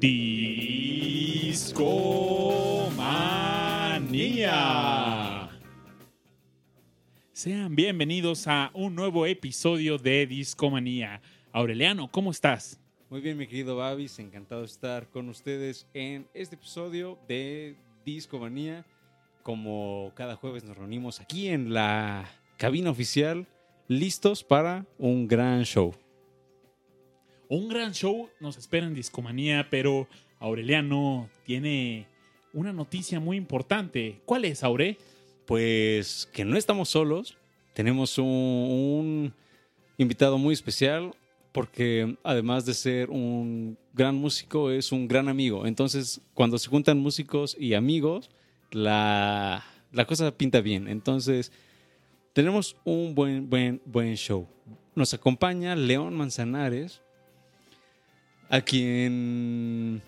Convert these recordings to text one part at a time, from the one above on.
Discomanía. Sean bienvenidos a un nuevo episodio de Discomanía. Aureliano, ¿cómo estás? Muy bien, mi querido Babis, encantado de estar con ustedes en este episodio de Discomanía. Como cada jueves nos reunimos aquí en la cabina oficial, listos para un gran show. Un gran show nos espera en Discomanía, pero Aureliano tiene una noticia muy importante. ¿Cuál es, Aure? Pues que no estamos solos, tenemos un, invitado muy especial porque además de ser un gran músico es un gran amigo. Entonces, cuando se juntan músicos y amigos, la, la cosa pinta bien. Entonces, tenemos un buen, buen, buen show. Nos acompaña León Manzanares, a quien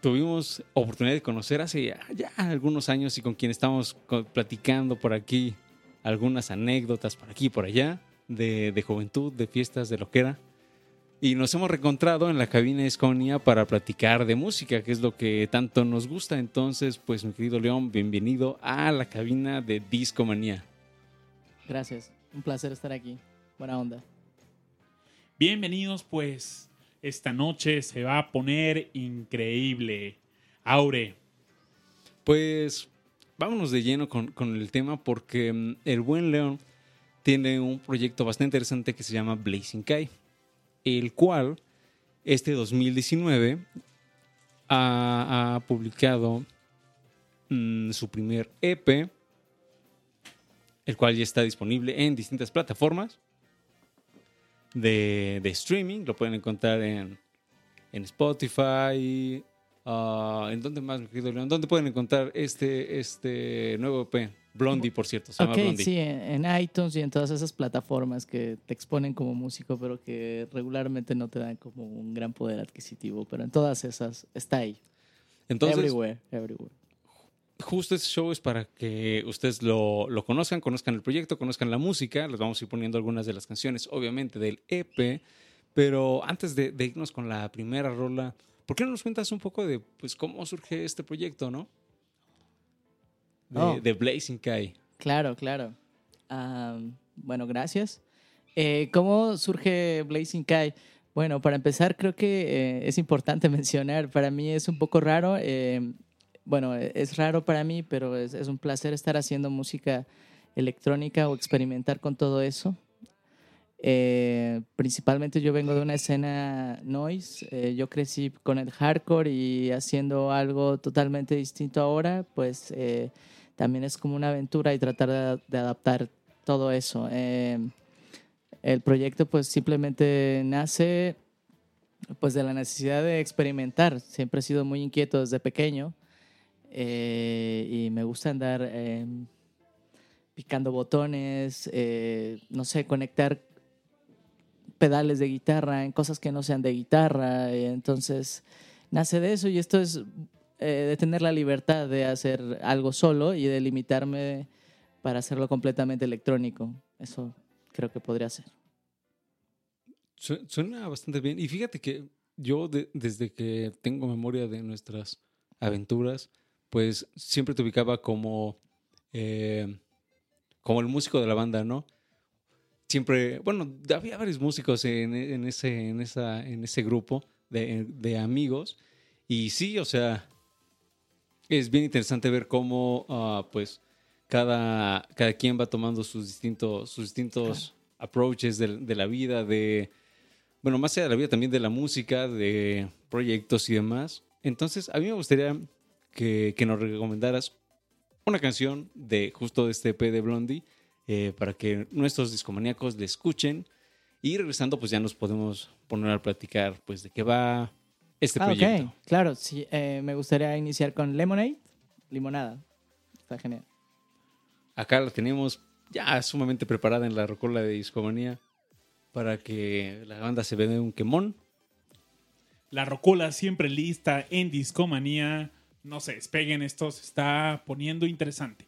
tuvimos oportunidad de conocer hace ya, ya algunos años y con quien estamos platicando por aquí algunas anécdotas por aquí y por allá de, de juventud, de fiestas, de lo que era. Y nos hemos reencontrado en la cabina de Esconia para platicar de música, que es lo que tanto nos gusta. Entonces, pues mi querido León, bienvenido a la cabina de Discomanía. Gracias, un placer estar aquí. Buena onda. Bienvenidos, pues esta noche se va a poner increíble. Aure, Pues vámonos de lleno con, con el tema porque mm, el buen León tiene un proyecto bastante interesante que se llama Blazing Kai, el cual este 2019 ha, ha publicado mm, su primer EP, el cual ya está disponible en distintas plataformas de, de streaming. Lo pueden encontrar en, en Spotify. ah, ¿En dónde más, mi querido León? ¿Dónde pueden encontrar este, este nuevo EP? Blondie, por cierto, se llama Ok, Blondie. sí, en, en iTunes y en todas esas plataformas que te exponen como músico, pero que regularmente no te dan como un gran poder adquisitivo. Pero en todas esas está ahí. Entonces, everywhere, everywhere. Justo este show es para que ustedes lo, lo conozcan, conozcan el proyecto, conozcan la música. Les vamos a ir poniendo algunas de las canciones, obviamente, del EP. Pero antes de, de irnos con la primera rola, ¿por qué no nos cuentas un poco de pues, cómo surge este proyecto, no? De, Oh. de Blazing Kai. Claro, claro. Bueno, gracias. Eh, ¿Cómo surge Blazing Kai? Bueno, para empezar, creo que eh, es importante mencionar, para mí es un poco raro, eh, bueno, es raro para mí, pero es, es un placer estar haciendo música electrónica o experimentar con todo eso. Eh, principalmente yo vengo de una escena noise, eh, yo crecí con el hardcore y haciendo algo totalmente distinto ahora, pues eh, también es como una aventura y tratar de, de adaptar todo eso. Eh, el proyecto pues simplemente nace pues de la necesidad de experimentar. Siempre he sido muy inquieto desde pequeño eh, y me gusta andar eh, picando botones, eh, no sé, conectar pedales de guitarra en cosas que no sean de guitarra. entonces nace de eso y esto es eh, de tener la libertad de hacer algo solo y de limitarme para hacerlo completamente electrónico. Eso creo que podría ser. Su- Suena bastante bien. Y fíjate que yo de- desde que tengo memoria de nuestras aventuras, pues siempre te ubicaba como, eh, como el músico de la banda, ¿no? Siempre, bueno, había varios músicos en, en ese, en, esa, en ese grupo de, de amigos. Y sí, o sea, es bien interesante ver cómo, ah, pues, cada, cada quien va tomando sus distintos, sus distintos approaches de, de la vida, de, bueno, más allá de la vida, también de la música, de proyectos y demás. Entonces, a mí me gustaría que, que nos recomendaras una canción de justo de este EP de Blondie eh, para que nuestros discomaníacos le escuchen. Y regresando, pues ya nos podemos poner a platicar, pues, de qué va este Ah, proyecto. ok, claro, sí. eh, me gustaría iniciar con Lemonade, limonada. Está genial. Acá la tenemos ya sumamente preparada en la rocola de discomanía para que la banda se vea un quemón. la rocola siempre lista en Discomanía. No se despeguen, esto se está poniendo interesante.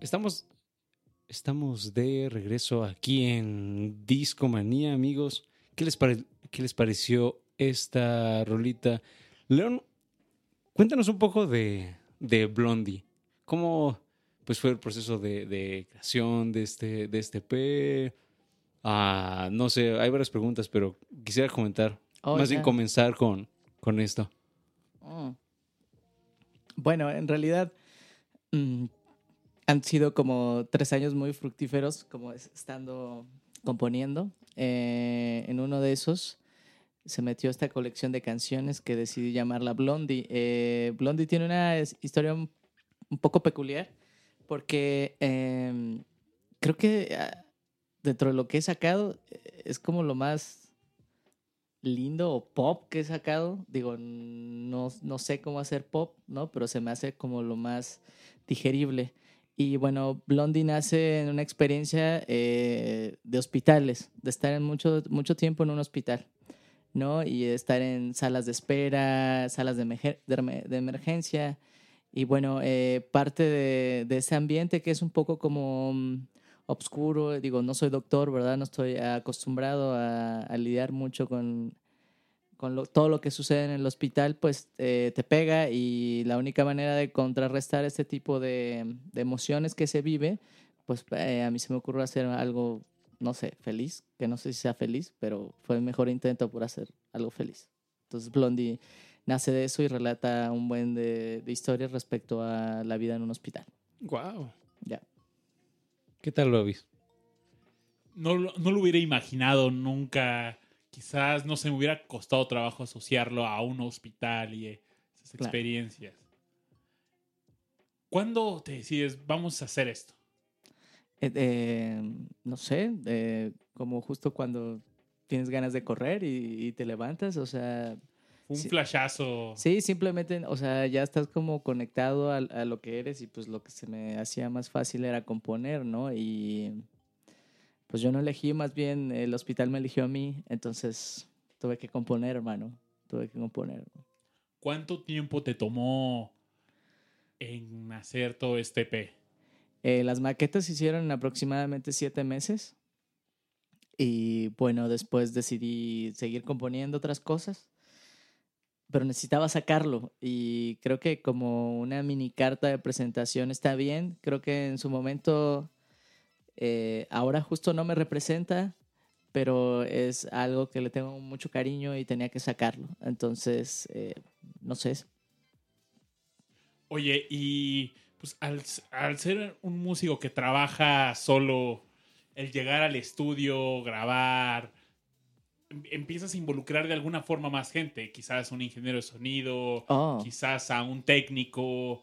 Estamos, estamos de regreso aquí en Discomanía, amigos. ¿Qué les, pare- qué les pareció esta rolita? León, cuéntanos un poco de, de Blondie. ¿Cómo pues, fue el proceso de, de creación de este, de este P? Ah, no sé, hay varias preguntas, pero quisiera comentar. Oh, más bien ya. comenzar con, con esto. Mm. Bueno, en realidad mm, han sido como tres años muy fructíferos, como es- estando componiendo. Eh, en uno de esos se metió esta colección de canciones que decidí llamarla Blondie. Eh, Blondie tiene una historia un, un poco peculiar porque em, creo que ah, dentro de lo que he sacado eh, es como lo más lindo o pop que he sacado. Digo, no, no sé cómo hacer pop, ¿no? Pero se me hace como lo más digerible. Y bueno, Blondie nace en una experiencia eh, de hospitales, de estar en mucho, mucho tiempo en un hospital, ¿no? Y estar en salas de espera, salas de, emerge- de emer- de emergencia. Y bueno, eh, parte de, de ese ambiente que es un poco como mm, obscuro, digo, no soy doctor, ¿verdad? No estoy acostumbrado a, a lidiar mucho con, con lo- todo lo que sucede en el hospital, pues eh, te pega y la única manera de contrarrestar este tipo de, de emociones que se vive, pues eh, a mí se me ocurre hacer algo, no sé, feliz, que no sé si sea feliz, pero fue el mejor intento por hacer algo feliz. Entonces Blondie nace de eso y relata un buen de, de historias respecto a la vida en un hospital. Wow. Ya. ¿Qué tal lo viste? No, no lo hubiera imaginado nunca. Quizás no se me hubiera costado trabajo asociarlo a un hospital y esas Claro. experiencias. ¿Cuándo te decides, vamos a hacer esto? Eh, eh, no sé, eh, como justo cuando tienes ganas de correr y, y te levantas, o sea, un Sí. flashazo. Sí, simplemente, o sea, ya estás como conectado a, lo que eres y pues lo que se me hacía más fácil era componer, ¿no? Y pues yo no elegí, más bien el hospital me eligió a mí, entonces tuve que componer, hermano, tuve que componer. ¿Cuánto tiempo te tomó en hacer todo este EP? Eh, las maquetas se hicieron en aproximadamente siete meses y bueno, después decidí seguir componiendo otras cosas, pero necesitaba sacarlo y creo que como una mini carta de presentación está bien, creo que en su momento eh, ahora justo no me representa, pero es algo que le tengo mucho cariño y tenía que sacarlo, entonces eh, no sé, Oye, y pues al, al ser un músico que trabaja solo, el llegar al estudio, grabar, empiezas a involucrar de alguna forma más gente, quizás un ingeniero de sonido, Oh. quizás a un técnico.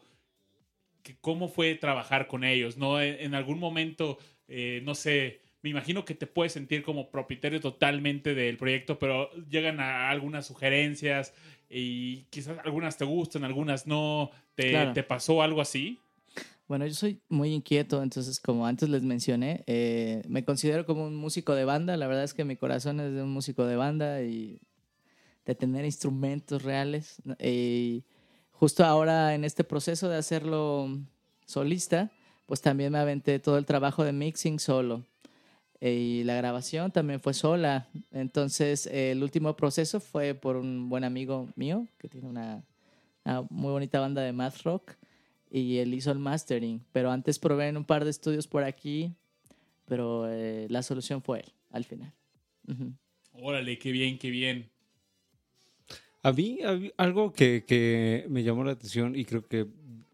¿Cómo fue trabajar con ellos? ¿No? En, en algún momento, eh, no sé, me imagino que te puedes sentir como propietario totalmente del proyecto, pero llegan a algunas sugerencias y quizás algunas te gustan, algunas no. ¿Te, Claro. te pasó algo así? Bueno, yo soy muy inquieto, entonces como antes les mencioné, eh, me considero como un músico de banda. La verdad es que mi corazón es de un músico de banda y de tener instrumentos reales. Y justo ahora en este proceso de hacerlo solista, pues también me aventé todo el trabajo de mixing solo. Y la grabación también fue sola. Entonces, el último proceso fue por un buen amigo mío que tiene una, una muy bonita banda de math rock y él hizo el mastering. Pero antes probé en un par de estudios por aquí, pero eh, la solución fue él al final. Ujú. Órale, qué bien, qué bien. A mí, a mí, algo que, que me llamó la atención y creo que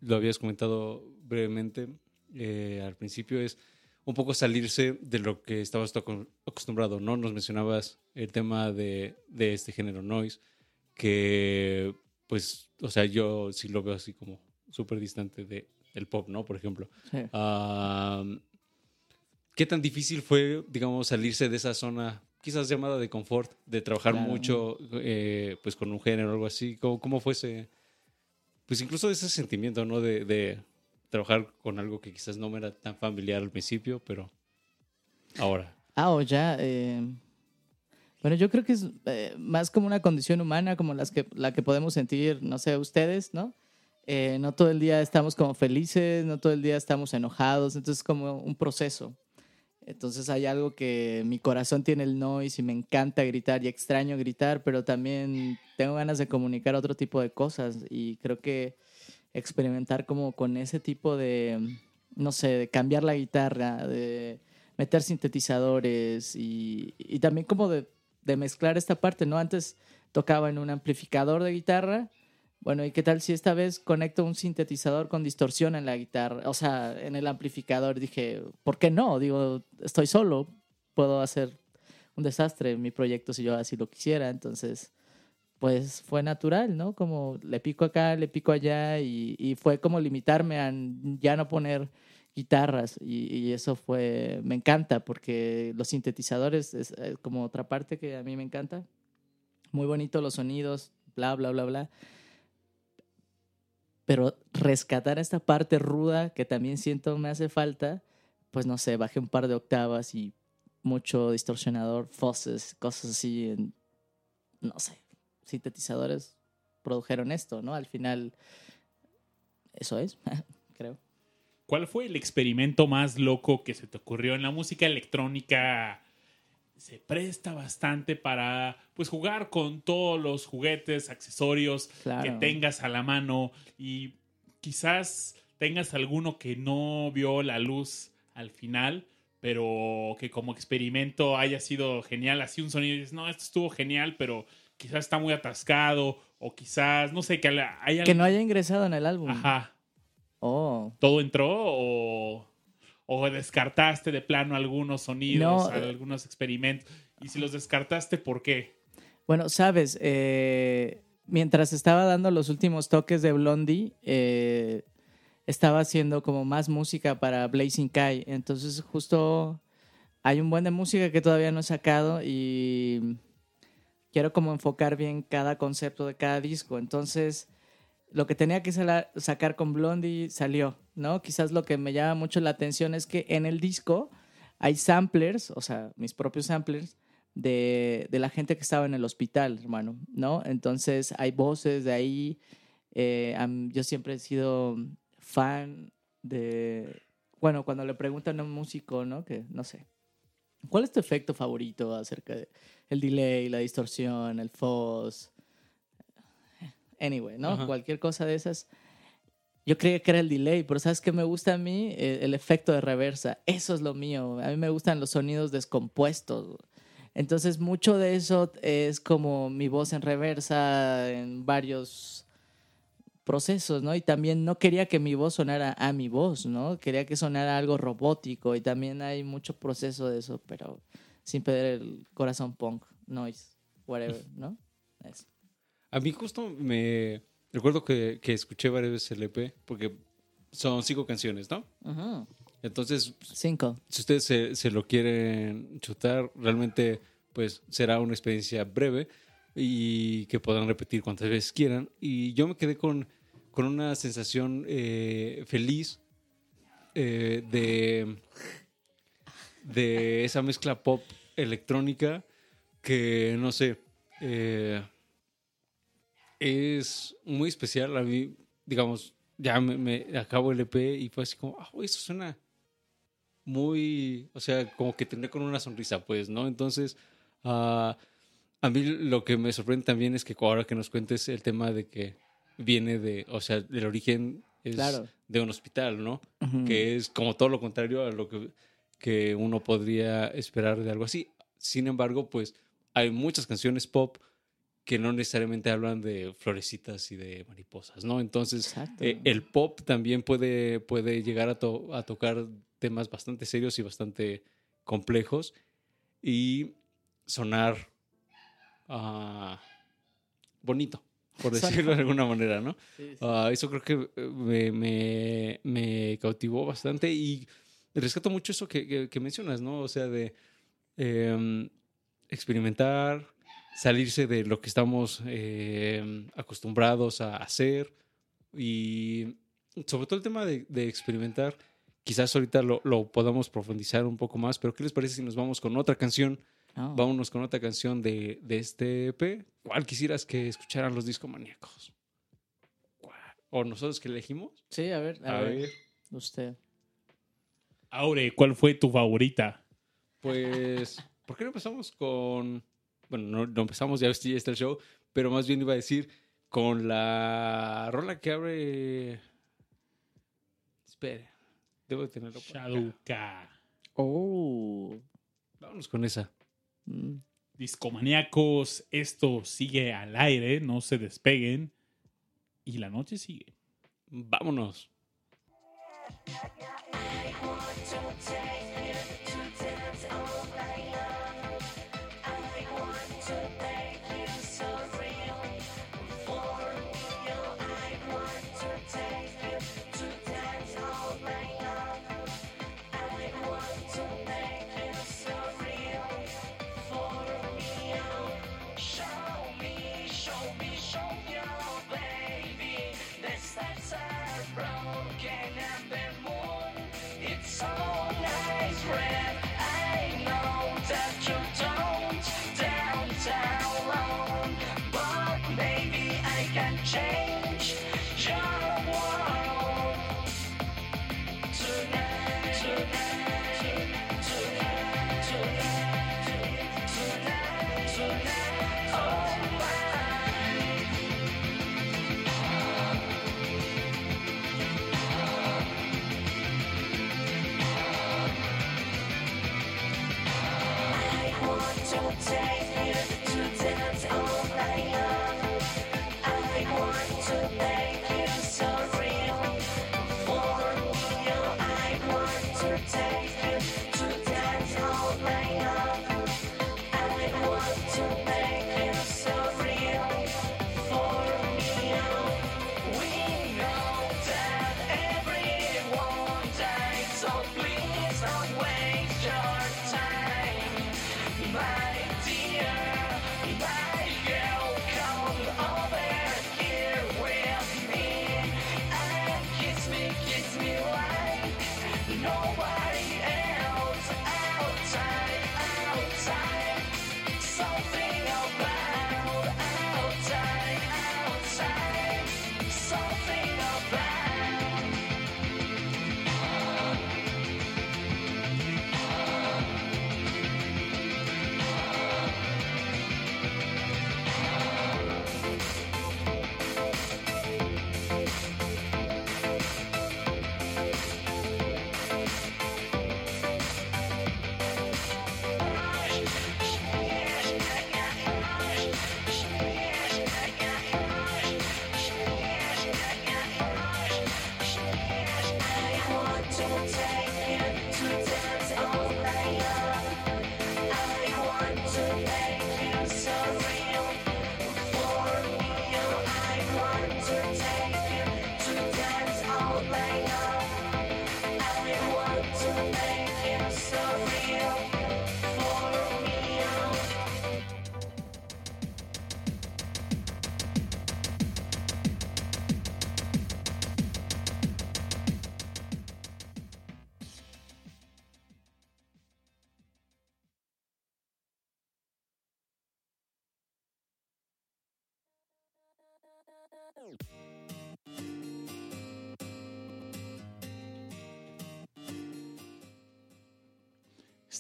lo habías comentado brevemente eh, al principio es un poco salirse de lo que estabas acostumbrado, ¿no? Nos mencionabas el tema de, de este género noise, que pues, o sea, yo sí lo veo así como súper distante de, del pop, ¿no? Por ejemplo. Sí. ¿Qué tan difícil fue, digamos, salirse de esa zona, quizás llamada de confort, de trabajar Claro. mucho eh, pues con un género o algo así? ¿Cómo, cómo fue ese, pues incluso ese sentimiento, ¿no? De, de trabajar con algo que quizás no me era tan familiar al principio, pero ahora. Ah, o ya. eh, bueno, yo creo que es eh, más como una condición humana, como las que, la que podemos sentir, no sé, ustedes, ¿no? Eh, no todo el día estamos como felices, no todo el día estamos enojados, entonces es como un proceso. Entonces hay algo que mi corazón tiene el noise y me encanta gritar y extraño gritar, pero también tengo ganas de comunicar otro tipo de cosas y creo que experimentar como con ese tipo de, no sé, de cambiar la guitarra, de meter sintetizadores y, también como de mezclar esta parte, ¿no? Antes tocaba en un amplificador de guitarra. Bueno, ¿y qué tal si esta vez conecto un sintetizador con distorsión en la guitarra? O sea, en el amplificador. Dije, ¿por qué no? Digo, estoy solo, puedo hacer un desastre en mi proyecto si yo así lo quisiera. Entonces, pues fue natural, ¿no? Como le pico acá, le pico allá y, y fue como limitarme a ya no poner guitarras y, eso fue, me encanta porque los sintetizadores es, eh, como otra parte que a mí me encanta. Muy bonito los sonidos, bla, bla, bla, bla. Pero rescatar esta parte ruda que también siento me hace falta, pues no sé, bajé un par de octavas y mucho distorsionador, fuzz, cosas así, en, no sé, sintetizadores produjeron esto, ¿no? Al final, eso es, creo. ¿Cuál fue el experimento más loco que se te ocurrió en la música electrónica? Se presta bastante para pues jugar con todos los juguetes, accesorios Claro. que tengas a la mano y quizás tengas alguno que no vio la luz al final, pero que como experimento haya sido genial, así un sonido y dices, no, esto estuvo genial, pero quizás está muy atascado o quizás, no sé, que haya... Que no haya ingresado en el álbum. Ajá. Oh. ¿Todo entró o, o descartaste de plano algunos sonidos, No, eh. algunos experimentos? Y si los descartaste, ¿por qué? Bueno, sabes, eh, mientras estaba dando los últimos toques de Blondie, eh, estaba haciendo como más música para Blazing Kai. Entonces, justo hay un buen de música que todavía no he sacado y quiero como enfocar bien cada concepto de cada disco. Entonces, lo que tenía que sacar con Blondie salió, ¿no? Quizás lo que me llama mucho la atención es que en el disco hay samplers, o sea, mis propios samplers, de, de la gente que estaba en el hospital, hermano, ¿no? Entonces hay voces de ahí. eh, yo siempre he sido fan de, bueno, cuando le preguntan a un músico, ¿no? Que no sé. ¿Cuál es tu efecto favorito acerca de el delay, la distorsión, el fuzz? Anyway, ¿no? Ajá. Cualquier cosa de esas. Yo creía que era el delay, pero ¿sabes qué me gusta a mí? Eh, El, efecto de reversa. Eso es lo mío. A mí me gustan los sonidos descompuestos. Entonces, mucho de eso es como mi voz en reversa en varios procesos, ¿no? Y también no quería que mi voz sonara a mi voz, ¿no? Quería que sonara algo robótico y también hay mucho proceso de eso, pero sin perder el corazón punk, noise, whatever, ¿no? Eso. A mí justo me... Recuerdo que, que escuché varias veces el EP, porque son cinco canciones, ¿no? Ujú. Entonces, Cinco. si ustedes se, se lo quieren chutar, realmente pues será una experiencia breve y que podrán repetir cuantas veces quieran. Y yo me quedé con, con una sensación eh, feliz eh, de, de esa mezcla pop electrónica que, no sé, eh, es muy especial. A mí, digamos, ya me, me acabo el EP y fue así como, ah, eso suena muy, o sea, como que tendré con una sonrisa, pues, ¿no? Entonces, ah, a mí lo que me sorprende también es que ahora que nos cuentes el tema de que viene de, o sea, del origen es Claro. de un hospital, ¿no? Que es como todo lo contrario a lo que, que uno podría esperar de algo así. Sin embargo, pues hay muchas canciones pop que no necesariamente hablan de florecitas y de mariposas, ¿no? Entonces, eh, el pop también puede, puede llegar a, to- a tocar temas bastante serios y bastante complejos y sonar ah, bonito, por decirlo de alguna manera, ¿no? Sí, sí. Ah, eso creo que eh, me, me- me cautivó bastante y rescato mucho eso que, que- que mencionas, ¿no? O sea, de em, experimentar, salirse de lo que estamos em, acostumbrados a hacer y sobre todo el tema de, de experimentar, quizás ahorita lo, lo podamos profundizar un poco más, pero ¿qué les parece si nos vamos con otra canción? Oh. Vámonos con otra canción de, de este EP. ¿Cuál quisieras que escucharan los discomaníacos? ¿Cuál? ¿O nosotros que elegimos? Sí, a ver, a, A ver, ver, usted. Aure, ¿cuál fue tu favorita? pues, ¿por qué no empezamos con... Bueno, no, no empezamos, ya ya está el show, pero más bien iba a decir con la rola que abre... Espere, debo de tenerlo. Shadowka. Oh. Vámonos con esa. Mm. Discomaníacos, esto sigue al aire, no se despeguen. Y la noche sigue. Vámonos.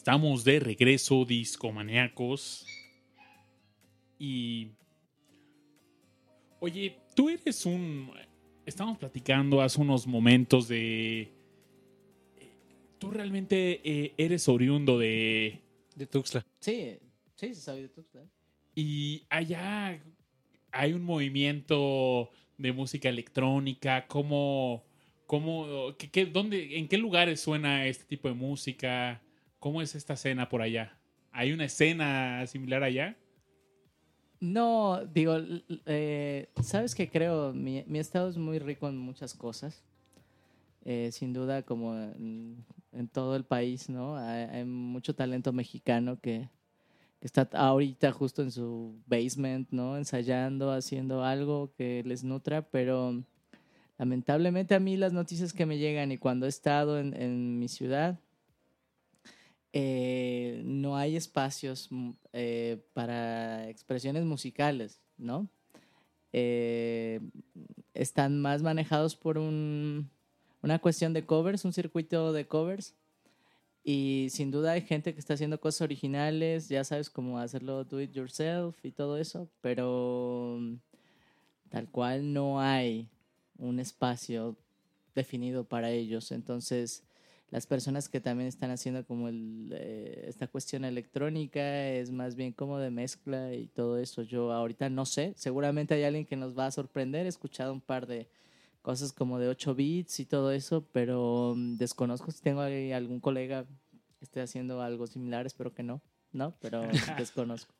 Estamos de regreso, discomaníacos. Y. Oye, tú eres un. Estamos platicando hace unos momentos de. Tú realmente eh, eres oriundo de. De Tuxtla. Sí, sí, se sabe de Tuxtla. Y allá hay un movimiento de música electrónica. ¿Cómo. cómo qué, qué- dónde, ¿En qué lugares suena este tipo de música? ¿Cómo es esta escena por allá? ¿Hay una escena similar allá? No, digo, eh, sabes que creo, mi, estado es muy rico en muchas cosas. Eh, sin duda, como en, todo el país, ¿no? Hay, mucho talento mexicano que, está ahorita justo en su basement, ¿no? Ensayando, haciendo algo que les nutra, pero lamentablemente a mí las noticias que me llegan y cuando he estado en mi ciudad, eh, no hay espacios mm, eh, para expresiones musicales, ¿no? Eh, están más manejados por un- una cuestión de covers, un circuito de covers. Y sin duda hay gente que está haciendo cosas originales, ya sabes cómo hacerlo do it yourself y todo eso, pero mm, tal cual no hay un espacio definido para ellos. Entonces, las personas que también están haciendo como el, eh, esta cuestión electrónica es más bien como de mezcla y todo eso. Yo ahorita no sé, seguramente hay alguien que nos va a sorprender. He escuchado un par de cosas como de 8 bits y todo eso, pero mm, desconozco si tengo algún colega que esté haciendo algo similar, espero que no, ¿no? Pero desconozco.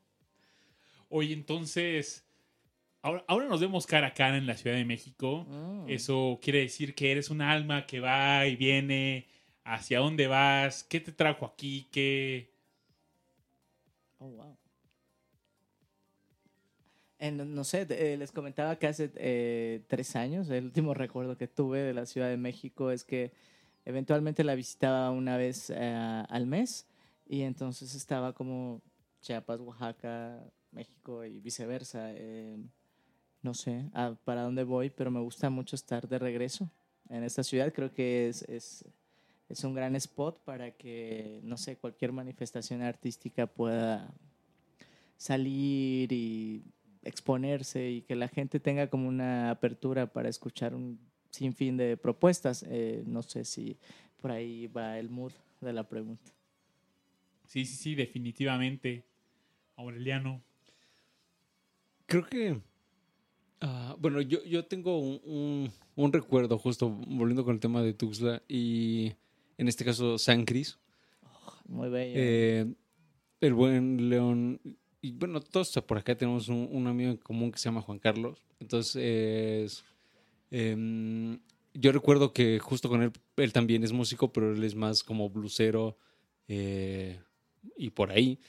Oye, entonces, ahora, ahora nos vemos cara a cara en la Ciudad de México. Mm. Eso quiere decir que eres un alma que va y viene. ¿Hacia dónde vas? ¿Qué te trajo aquí? ¿Qué...? Oh, wow. Eh, no, sé, eh, les comentaba que hace eh, tres años, el último recuerdo que tuve de la Ciudad de México es que eventualmente la visitaba una vez al mes y entonces estaba como Chiapas, Oaxaca, México y viceversa. eh, no sé para dónde voy, pero me gusta mucho estar de regreso en esta ciudad. Creo que es, es, es un gran spot para que, no sé, cualquier manifestación artística pueda salir y exponerse y que la gente tenga como una apertura para escuchar un sinfín de propuestas. Eh, no sé si por ahí va el mood de la pregunta. Sí, sí, sí, definitivamente. Aureliano. Creo que. ah, bueno, yo, yo tengo un, un- un recuerdo, justo volviendo con el tema de Tuxtla y en este caso San Cris. Muy bello. Eh, el buen León. Y bueno, todos por acá tenemos un, un amigo en común que se llama Juan Carlos. Entonces, em, yo recuerdo que justo con él, él también es músico, pero él es más como blusero eh, y por ahí.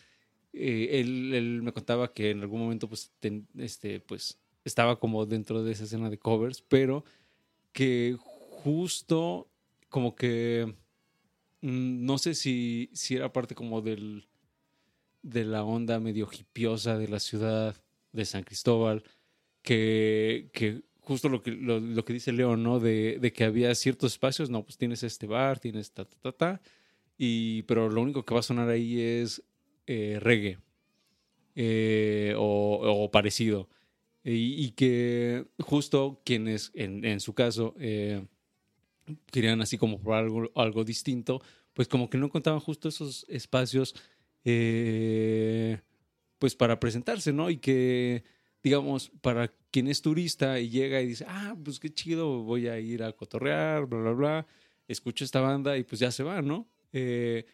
Eh, él, él me contaba que en algún momento pues, ten- este, pues estaba como dentro de esa escena de covers, pero que justo como que no sé si, si era parte como del de la onda medio hipiosa de la ciudad de San Cristóbal, que, que justo lo que, lo, que dice León, ¿no? De, de que había ciertos espacios, no, pues tienes este bar, tienes ta, ta, ta, ta, y, pero lo único que va a sonar ahí es eh, reggae eh, o, o parecido. Y, y que justo quienes, en, en su caso, eh, querían así como probar algo, algo distinto, pues como que no contaban justo esos espacios eh, pues para presentarse, ¿no? Y que, digamos, para quien es turista y llega y dice, ah, pues qué chido, voy a ir a cotorrear, bla, bla, bla, escucho esta banda y pues ya se va, ¿no? Eh,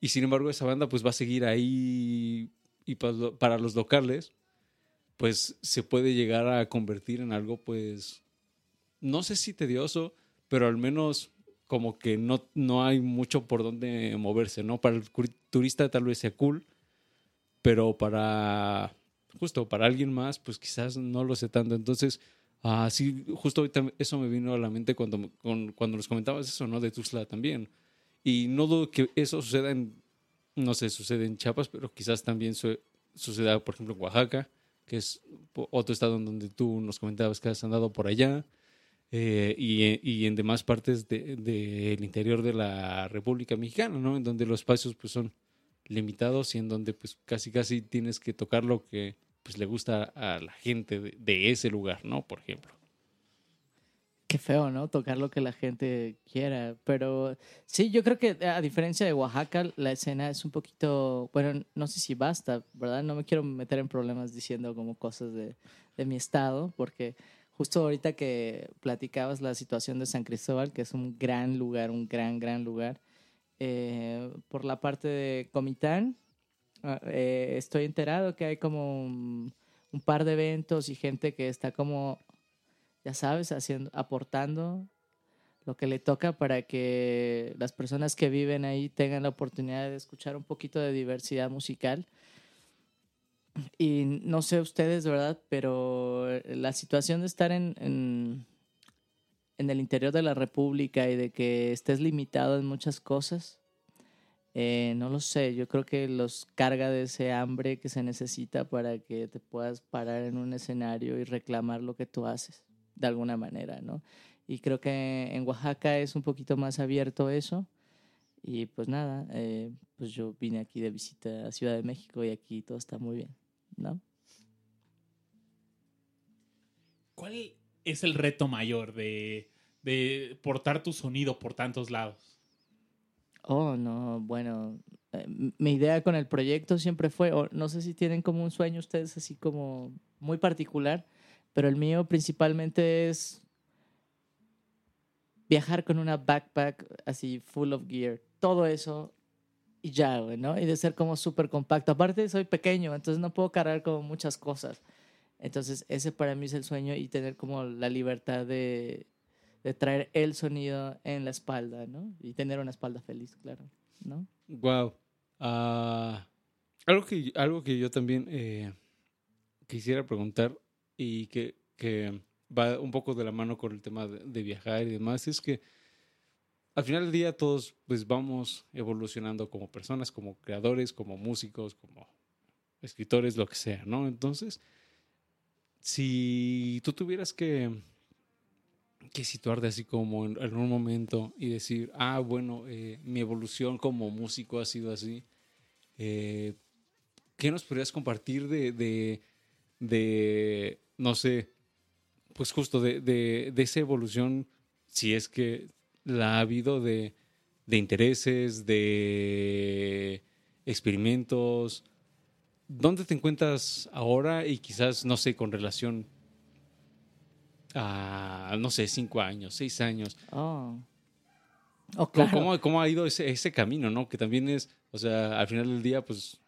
y sin embargo esa banda pues va a seguir ahí y pa- para los locales, pues se puede llegar a convertir en algo pues, no sé si tedioso, pero al menos como que no, no hay mucho por donde moverse, ¿no? Para el turista tal vez sea cool, pero para, justo para alguien más, pues quizás no lo sé tanto. Entonces, ah, sí, justo ahorita eso me vino a la mente cuando, con- cuando nos comentabas eso, ¿no? De Tuxtla también. Y no dudo que eso suceda en, no sé, sucede en Chiapas, pero quizás también su- suceda, por ejemplo, en Oaxaca, que es otro estado en donde tú nos comentabas que has andado por allá, eh, y, y en demás partes del de, del interior de la República Mexicana, ¿no? En donde los espacios pues son limitados y en donde pues casi casi tienes que tocar lo que pues le gusta a la gente de, ese lugar, ¿no? Por ejemplo. Qué feo, ¿no? Tocar lo que la gente quiera. Pero sí, yo creo que a diferencia de Oaxaca, la escena es un poquito, bueno, no sé si basta, ¿verdad? No me quiero meter en problemas diciendo como cosas de mi estado, porque justo ahorita que platicabas la situación de San Cristóbal, que es un gran lugar, un gran, gran lugar, eh, por la parte de Comitán, ah, eh, estoy enterado que hay como un, un par de eventos y gente que está como ya sabes, haciendo, aportando lo que le toca para que las personas que viven ahí tengan la oportunidad de escuchar un poquito de diversidad musical. Y no sé ustedes, ¿verdad? Pero la situación de estar en, en, en el interior de la República y de que estés limitado en muchas cosas, eh, no lo sé, yo creo que los carga de ese hambre que se necesita para que te puedas parar en un escenario y reclamar lo que tú haces de alguna manera, ¿no? Y creo que en Oaxaca es un poquito más abierto eso. Y pues nada, eh, pues yo vine aquí de visita a Ciudad de México y aquí todo está muy bien, ¿no? ¿Cuál es el reto mayor de, de portar tu sonido por tantos lados? Oh, no, bueno, eh, mi idea con el proyecto siempre fue, o no sé si tienen como un sueño ustedes así como muy particular, pero el mío principalmente es viajar con una backpack así full of gear, todo eso y ya, güey, ¿no? Y de ser como súper compacto. Aparte soy pequeño, entonces no puedo cargar como muchas cosas. Entonces ese para mí es el sueño y tener como la libertad de, traer el sonido en la espalda, ¿no? Y tener una espalda feliz, claro, ¿no? Wow. algo, que, algo que yo también eh, quisiera preguntar y que, que, va un poco de la mano con el tema de, de, viajar y demás es que al final del día todos pues vamos evolucionando como personas, como creadores, como músicos, como escritores, lo que sea, ¿no? Entonces, si tú tuvieras que situarte así como en, en, un momento y decir, ah, bueno, eh, mi evolución como músico ha sido así. Eh, ¿Qué nos podrías compartir de, de, de no sé, pues justo de, de, de, esa evolución, si es que la ha habido de, de intereses, de experimentos? ¿Dónde te encuentras ahora y quizás, no sé, con relación a, no sé, cinco años, seis años. Oh. Oh, claro. ¿Cómo, ¿Cómo, ha ido ese, ese, camino, no? Que también es, o sea, al final del día, pues,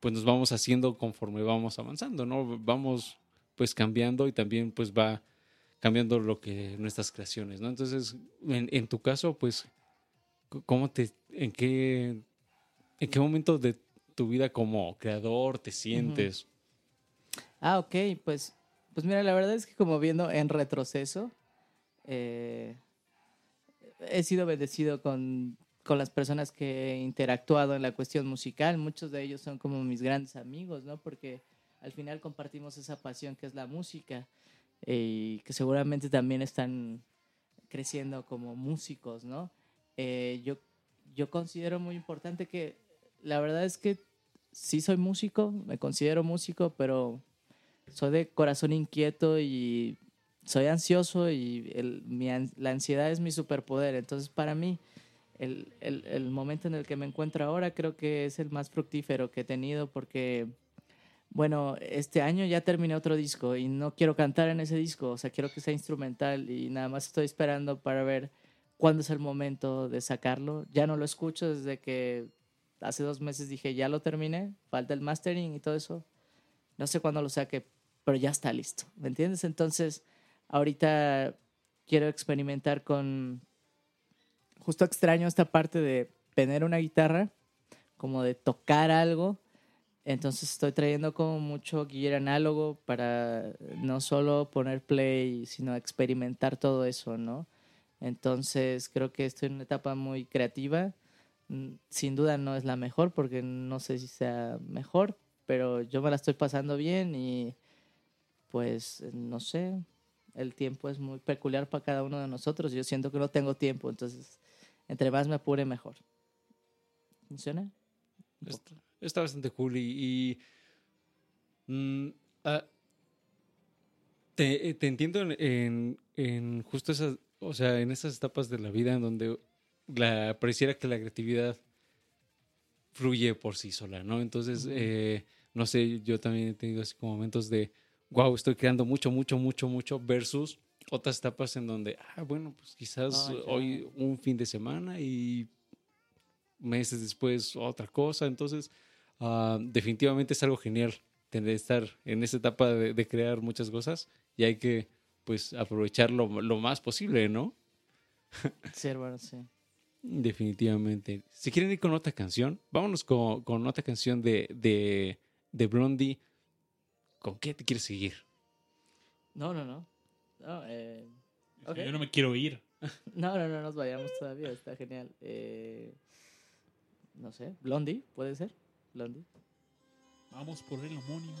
pues nos vamos haciendo conforme vamos avanzando, ¿no? Vamos, pues, cambiando y también, pues, va cambiando lo que nuestras creaciones, ¿no? Entonces, en, en tu caso, pues, ¿cómo te, en qué, en qué momento de tu vida como creador te sientes? Uh -huh. Ah, ok, pues pues mira, la verdad es que como viendo en retroceso, eh, he sido bendecido con, con, las personas que he interactuado en la cuestión musical. Muchos de ellos son como mis grandes amigos, ¿no? Porque al final compartimos esa pasión que es la música y que seguramente también están creciendo como músicos, ¿no? Eh, yo, yo considero muy importante que la verdad es que sí soy músico, me considero músico, pero soy de corazón inquieto y soy ansioso y el, mi, la ansiedad es mi superpoder. Entonces, para mí, el, el, el, momento en el que me encuentro ahora creo que es el más fructífero que he tenido porque, bueno, este año ya terminé otro disco y no quiero cantar en ese disco, o sea, quiero que sea instrumental y nada más estoy esperando para ver cuándo es el momento de sacarlo. Ya no lo escucho desde que hace dos meses dije, ya lo terminé, falta el mastering y todo eso. No sé cuándo lo saque, pero ya está listo, ¿me entiendes? Entonces, ahorita quiero experimentar con... Justo extraño esta parte de tener una guitarra, como de tocar algo. Entonces estoy trayendo como mucho gear análogo para no solo poner play, sino experimentar todo eso, ¿no? Entonces creo que estoy en una etapa muy creativa. Sin duda no es la mejor porque no sé si sea mejor, pero yo me la estoy pasando bien y pues no sé, el tiempo es muy peculiar para cada uno de nosotros. Yo siento que no tengo tiempo, entonces entre más me apure, mejor. ¿Funciona? Está bastante cool y... y, mm, ah, te, eh, te entiendo en, en, justo esas, o sea, en esas etapas de la vida en donde la, pareciera que la creatividad fluye por sí sola, ¿no? Entonces, eh, no sé, yo también he tenido así como momentos de, wow, estoy creando mucho, mucho, mucho, mucho, versus otras etapas en donde, ah, bueno, pues quizás Ah, hoy un fin de semana y meses después otra cosa. Entonces, ah, definitivamente es algo genial tener estar en esa etapa de, de crear muchas cosas y hay que, pues, aprovecharlo lo más posible, ¿no? Sí, hermano, sí. Definitivamente. Si quieren ir con otra canción, vámonos con, con otra canción de, de, de Blondie. ¿Con qué te quieres seguir? No, no, no. No, eh. Yo no me quiero ir. no, no, no nos vayamos todavía, está genial. Eh, no sé, Blondie, ¿puede ser? Blondie. Vamos por el homónimo.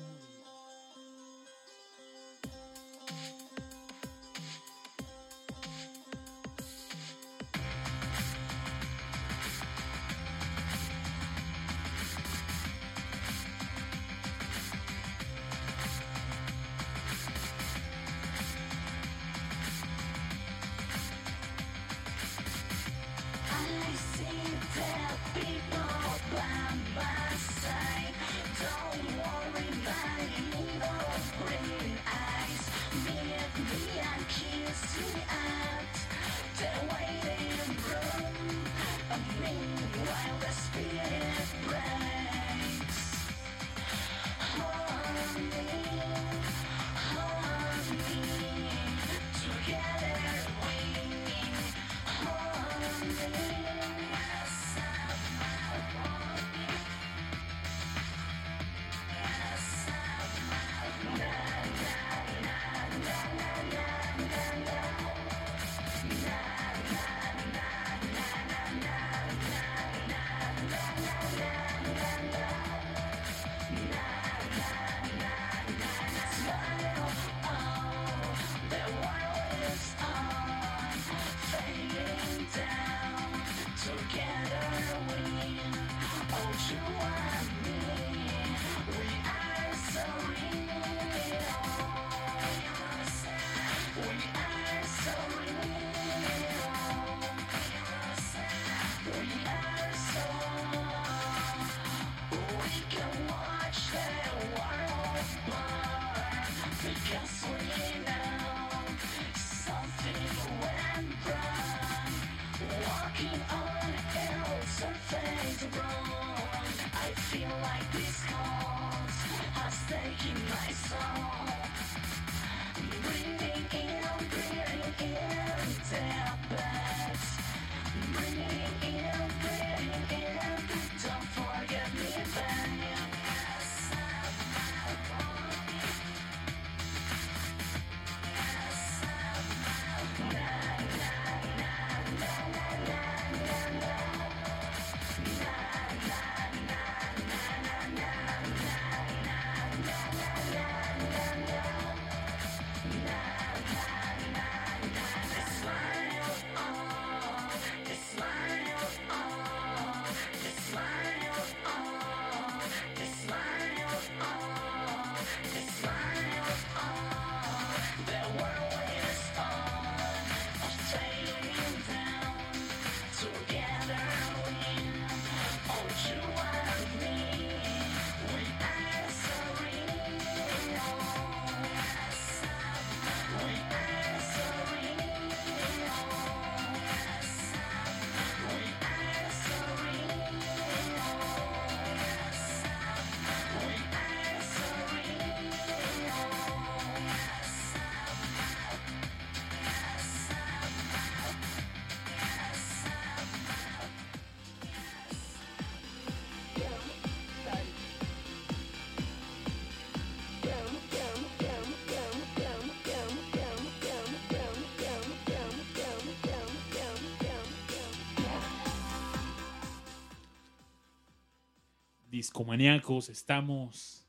Discomaníacos, estamos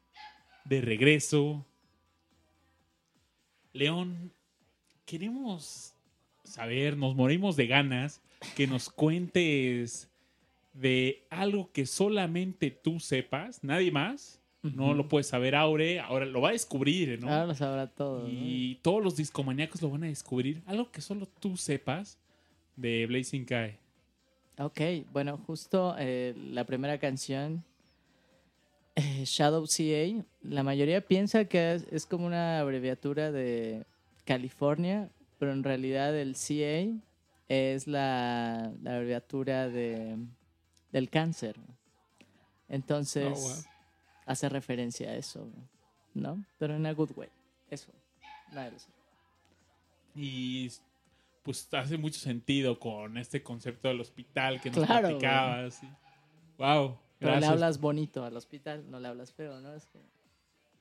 de regreso. León, queremos saber, nos morimos de ganas que nos cuentes de algo que solamente tú sepas, nadie más. No lo puede saber Aure, ahora lo va a descubrir, ¿no? Ahora lo sabrá todo. ¿no? y todos los discomaníacos lo van a descubrir. Algo que solo tú sepas de Blazing Kai. Ok, bueno, justo eh, la primera canción, eh, Shadow CA, la mayoría piensa que es, es como una abreviatura de California, pero en realidad el CA es la, la abreviatura de, del cáncer. Entonces, Oh, wow. hace referencia a eso, ¿no? Pero en a good way. Eso. Nada de eso. Y pues hace mucho sentido con este concepto del hospital que nos Claro, platicabas. Wow. Pero le hablas bonito al hospital, no le hablas feo, ¿no? Es como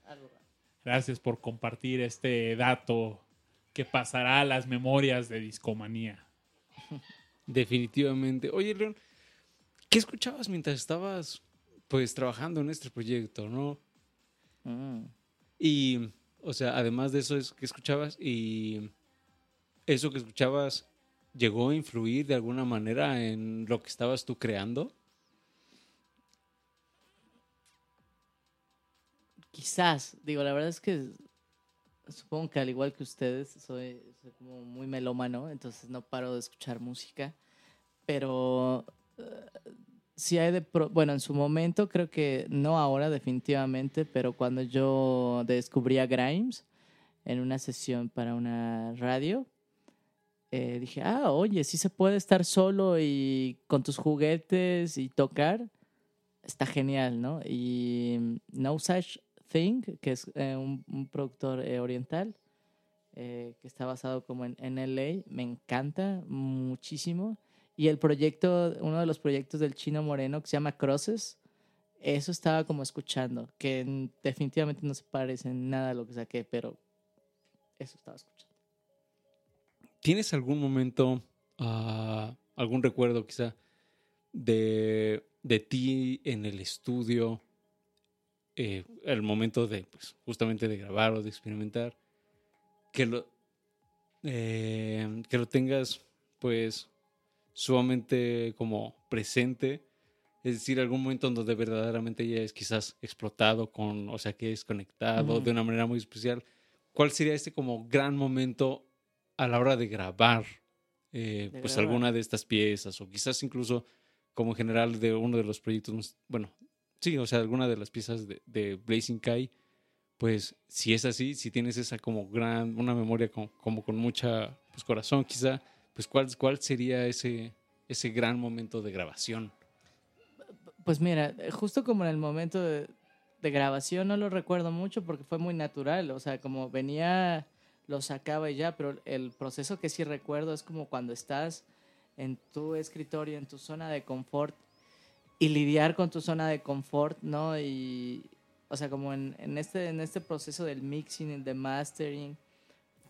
algo raro. gracias por compartir este dato que pasará a las memorias de Discomanía. Definitivamente. Oye, León, ¿qué escuchabas mientras estabas pues trabajando en este proyecto, no? Mm. Y, o sea, además de eso, es ¿qué escuchabas? Y eso que escuchabas llegó a influir de alguna manera en lo que estabas tú creando. Quizás, digo, la verdad es que supongo que al igual que ustedes, soy, como muy melómano, entonces no paro de escuchar música. Pero eh, sí hay de. pro- bueno, en su momento, creo que no ahora, definitivamente, pero cuando yo descubrí a Grimes en una sesión para una radio, eh, dije, ah, oye, sí se puede estar solo y con tus juguetes y tocar. Está genial, ¿no? Y mm, No Such Thing, que es eh, un, productor eh, oriental, eh, que está basado como en, en LA, me encanta muchísimo. Y el proyecto, uno de los proyectos del chino moreno que se llama Crosses, eso estaba como escuchando, que definitivamente no se parece en nada a lo que saqué, pero eso estaba escuchando. ¿Tienes algún momento, ah, algún recuerdo quizá de, de ti en el estudio, eh, el momento de, pues, justamente de grabar o de experimentar, que lo, eh, que lo tengas, pues, sumamente como presente? Es decir, algún momento en donde verdaderamente ya es quizás explotado con, o sea, que es conectado de una manera muy especial. ¿Cuál sería este como gran momento a la hora de grabar eh, De pues grabar. alguna de estas piezas o quizás incluso como en general de uno de los proyectos, bueno, sí, o sea, alguna de las piezas de, de Blazing Kai, pues si es así, si tienes esa como gran, una memoria con- como con mucha pues, corazón quizá, pues cuál, cuál sería ese, ese gran momento de grabación. Pues mira, justo como en el momento de, de grabación no lo recuerdo mucho porque fue muy natural, o sea, como venía, lo sacaba y ya, pero el proceso que sí recuerdo es como cuando estás en tu escritorio, en tu zona de confort y lidiar con tu zona de confort, ¿no? Y, o sea, como en, en este, en este proceso del mixing, el de mastering,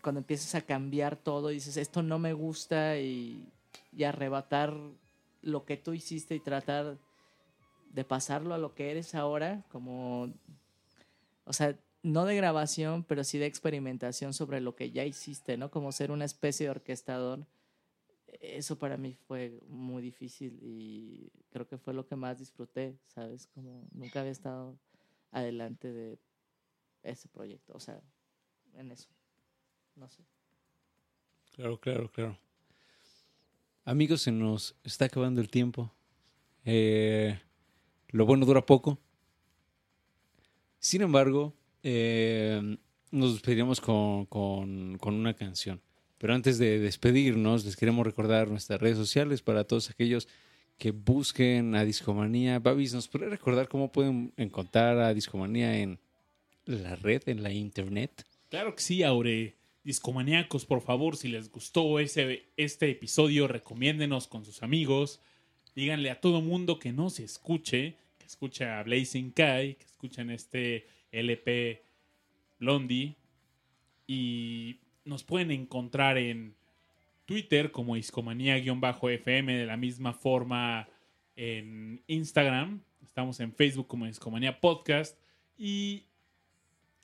cuando empiezas a cambiar todo dices, esto no me gusta y, y arrebatar lo que tú hiciste y tratar de pasarlo a lo que eres ahora, como, o sea, no de grabación, pero sí de experimentación sobre lo que ya hiciste, ¿no? Como ser una especie de orquestador. Eso para mí fue muy difícil y creo que fue lo que más disfruté, ¿sabes? Como nunca había estado adelante de ese proyecto, o sea, en eso. No sé. Claro, claro, claro. Amigos, se nos está acabando el tiempo. Eh, lo bueno dura poco. Sin embargo, eh, nos despediremos con, con- con una canción. Pero antes de despedirnos, les queremos recordar nuestras redes sociales para todos aquellos que busquen a Discomanía. Babis, ¿nos puede recordar cómo pueden encontrar a Discomanía en la red, en la internet? Claro que sí, Aure. Discomaníacos, por favor, si les gustó ese, este episodio, recomiéndenos con sus amigos. Díganle a todo mundo que nos escuche, que escuche a Blazing Kai, que escuchen este LP Blondie. Y nos pueden encontrar en Twitter como discomanía-fm, de la misma forma en Instagram. Estamos en Facebook como Discomanía Podcast. Y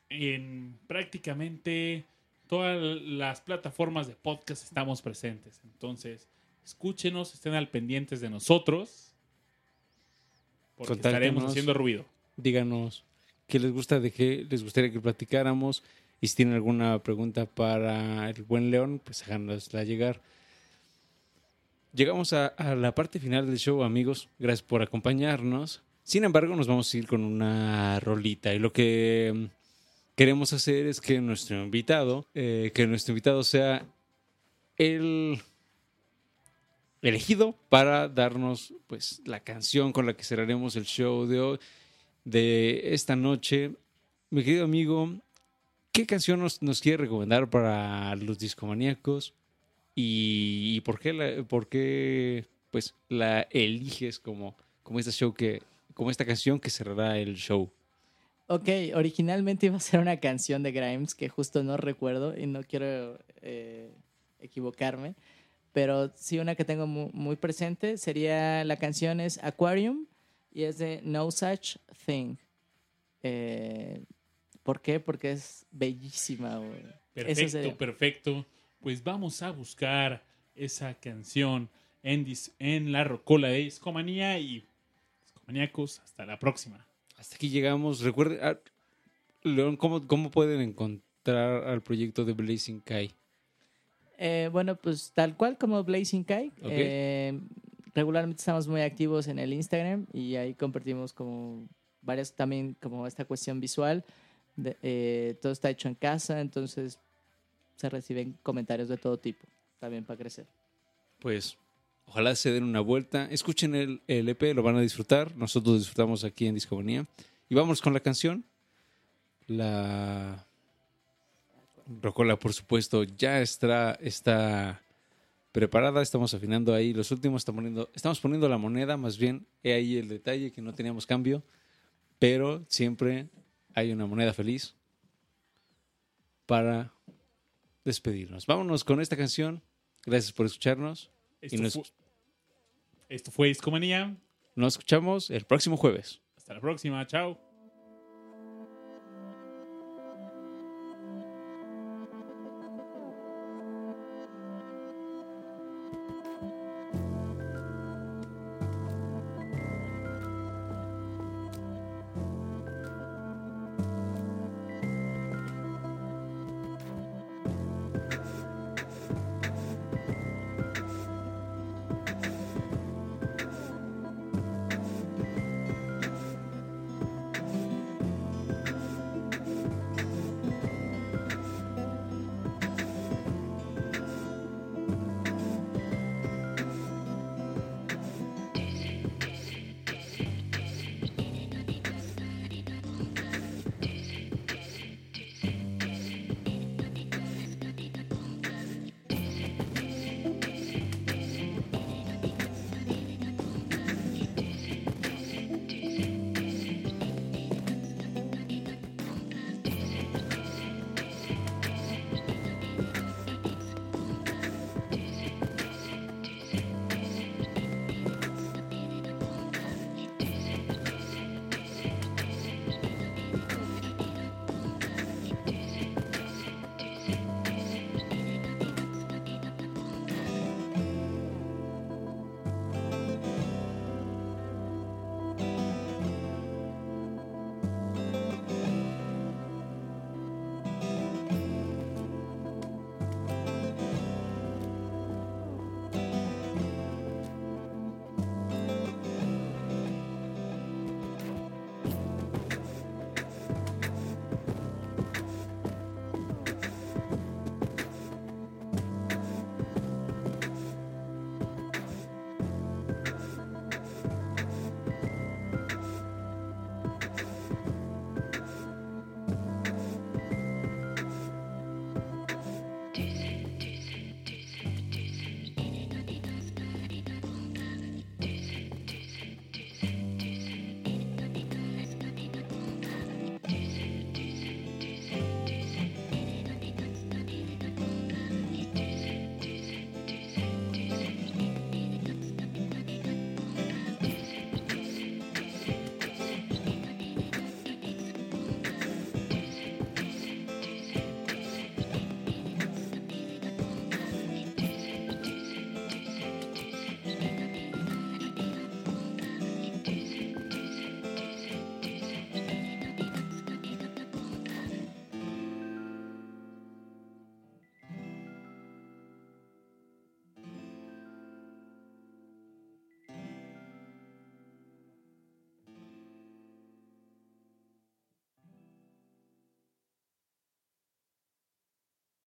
en prácticamente todas las plataformas de podcast estamos presentes. Entonces, escúchenos, estén al pendientes de nosotros. Porque estaremos haciendo ruido. Díganos qué les gusta, de qué les gustaría que platicáramos. Y si tienen alguna pregunta para el buen León, pues háganosla llegar. Llegamos a, la parte final del show, amigos. Gracias por acompañarnos. Sin embargo, nos vamos a ir con una rolita. Y lo que mm, queremos hacer es que nuestro invitado, eh, que nuestro invitado sea el elegido para darnos pues la canción con la que cerraremos el show de hoy, de esta noche. Mi querido amigo, ¿qué canción nos, nos quiere recomendar para los discomaníacos? ¿Y, por qué, la, por qué pues, eliges como, este show que, como esta canción que cerrará el show? Ok, originalmente iba a ser una canción de Grimes que justo no recuerdo y no quiero eh, equivocarme, pero sí una que tengo mu- muy, presente sería la canción es Aquarium y es de No Such Thing. Eh, ¿Por qué? Porque es bellísima. güey. Perfecto, sería. perfecto. Pues vamos a buscar esa canción en, dis- en la rocola de Discomanía y Discomaníacos. Hasta la próxima. Hasta aquí llegamos. Recuerden, ah, León, ¿cómo, ¿cómo pueden encontrar al proyecto de Blazing Kai? Eh, bueno, pues tal cual como Blazing Kai. Eh, regularmente estamos muy activos en el Instagram y ahí compartimos como varias también como esta cuestión visual. Eh, todo está hecho en casa, entonces se reciben comentarios de todo tipo, también para crecer. Pues ojalá se den una vuelta. Escuchen el, el EP, lo van a disfrutar. Nosotros disfrutamos aquí en Discomanía. Y vamos con la canción. La Rocola, por supuesto, ya está, está preparada. Estamos afinando ahí los últimos. Estamos poniendo, estamos poniendo la moneda, más bien. He ahí el detalle que no teníamos cambio. Pero siempre hay una moneda feliz para despedirnos. Vámonos con esta canción. Gracias por escucharnos. Esto, Y nos- fu- esto fue Discomanía. Nos escuchamos el próximo jueves. Hasta la próxima. Chao.